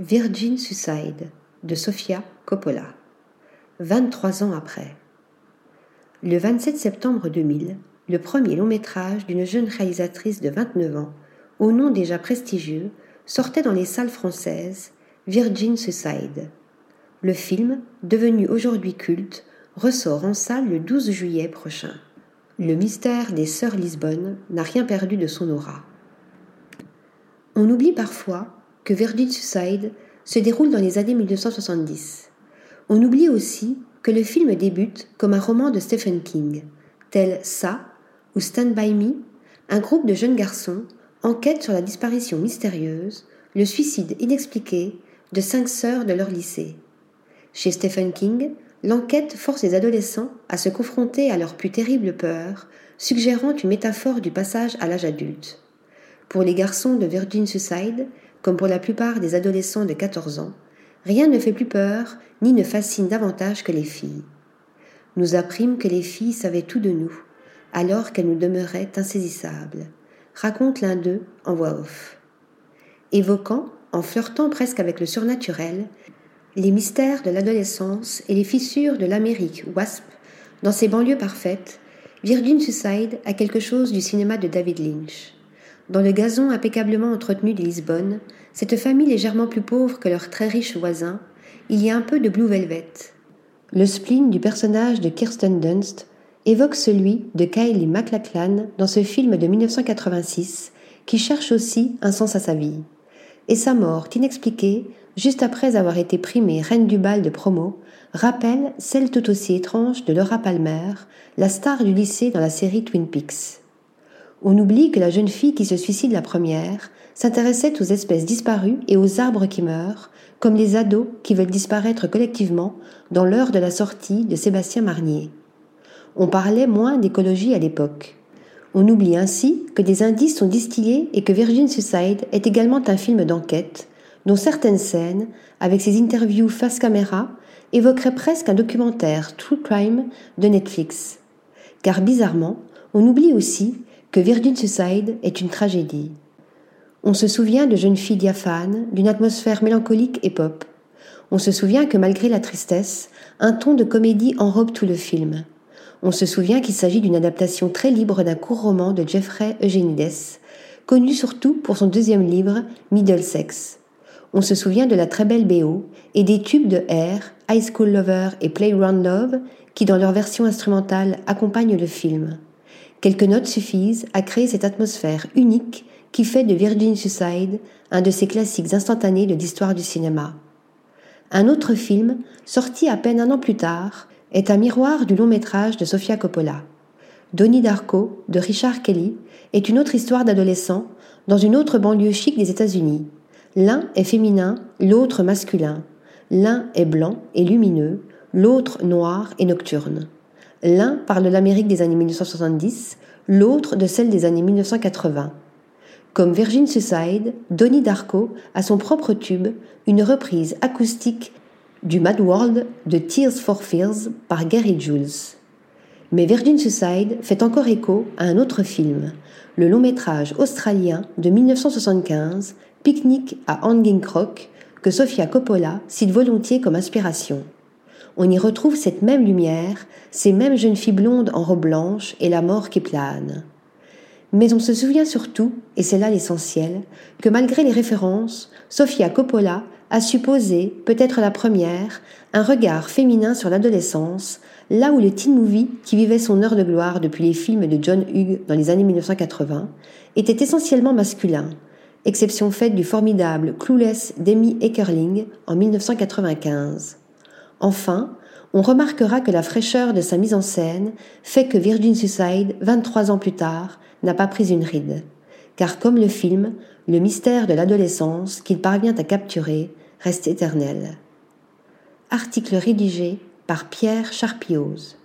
Virgin Suicide de Sofia Coppola. 23 ans après. Le 27 septembre 2000, le premier long métrage d'une jeune réalisatrice de 29 ans, au nom déjà prestigieux, sortait dans les salles françaises Virgin Suicide. Le film, devenu aujourd'hui culte, ressort en salle le 12 juillet prochain. Le mystère des Sœurs Lisbonne n'a rien perdu de son aura. On oublie parfois que Virgin Suicide se déroule dans les années 1970. On oublie aussi que le film débute comme un roman de Stephen King, tel Ça ou Stand By Me, un groupe de jeunes garçons enquête sur la disparition mystérieuse, le suicide inexpliqué de cinq sœurs de leur lycée. Chez Stephen King, l'enquête force les adolescents à se confronter à leurs plus terribles peurs, suggérant une métaphore du passage à l'âge adulte. Pour les garçons de Virgin Suicide, comme pour la plupart des adolescents de 14 ans, rien ne fait plus peur ni ne fascine davantage que les filles. Nous apprîmes que les filles savaient tout de nous, alors qu'elles nous demeuraient insaisissables, raconte l'un d'eux en voix off. Évoquant, en flirtant presque avec le surnaturel, les mystères de l'adolescence et les fissures de l'Amérique WASP dans ses banlieues parfaites, Virgin Suicide a quelque chose du cinéma de David Lynch. Dans le gazon impeccablement entretenu de Lisbonne, cette famille légèrement plus pauvre que leurs très riches voisins, il y a un peu de Blue Velvet. Le spleen du personnage de Kirsten Dunst évoque celui de Kylie MacLachlan dans ce film de 1986 qui cherche aussi un sens à sa vie. Et sa mort inexpliquée juste après avoir été primée reine du bal de promo, rappelle celle tout aussi étrange de Laura Palmer, la star du lycée dans la série Twin Peaks. On oublie que la jeune fille qui se suicide la première s'intéressait aux espèces disparues et aux arbres qui meurent, comme les ados qui veulent disparaître collectivement dans l'heure de la sortie de Sébastien Marnier. On parlait moins d'écologie à l'époque. On oublie ainsi que des indices sont distillés et que Virgin Suicide est également un film d'enquête, dont certaines scènes, avec ses interviews face caméra, évoqueraient presque un documentaire True Crime de Netflix. Car bizarrement, on oublie aussi que Virgin Suicide est une tragédie. On se souvient de jeunes filles diaphanes, d'une atmosphère mélancolique et pop. On se souvient que malgré la tristesse, un ton de comédie enrobe tout le film. On se souvient qu'il s'agit d'une adaptation très libre d'un court roman de Jeffrey Eugenides, connu surtout pour son deuxième livre, Middlesex. On se souvient de la très belle BO et des tubes de Air, High School Lover et Playground Love qui, dans leur version instrumentale, accompagnent le film. Quelques notes suffisent à créer cette atmosphère unique qui fait de Virgin Suicide un de ces classiques instantanés de l'histoire du cinéma. Un autre film, sorti à peine un an plus tard, est un miroir du long métrage de Sofia Coppola. Donnie Darko, de Richard Kelly, est une autre histoire d'adolescent dans une autre banlieue chic des États-Unis, L'un est féminin, l'autre masculin. L'un est blanc et lumineux, l'autre noir et nocturne. L'un parle de l'Amérique des années 1970, l'autre de celle des années 1980. Comme Virgin Suicide, Donnie Darko a son propre tube, une reprise acoustique du Mad World de Tears for Fears par Gary Jules. Mais Virgin Suicide fait encore écho à un autre film, le long métrage australien de 1975 Pique-nique à Hanging Crock que Sofia Coppola cite volontiers comme inspiration. On y retrouve cette même lumière, ces mêmes jeunes filles blondes en robe blanche et la mort qui plane. Mais on se souvient surtout, et c'est là l'essentiel, que malgré les références, Sofia Coppola a supposé, peut-être la première, un regard féminin sur l'adolescence, là où le teen movie, qui vivait son heure de gloire depuis les films de John Hughes dans les années 1980, était essentiellement masculin, exception faite du formidable Clueless d'Amy Eckerling en 1995. Enfin, on remarquera que la fraîcheur de sa mise en scène fait que Virgin Suicide, 23 ans plus tard, n'a pas pris une ride. Car comme le film, le mystère de l'adolescence qu'il parvient à capturer reste éternel. Article rédigé par Pierre Charpioz.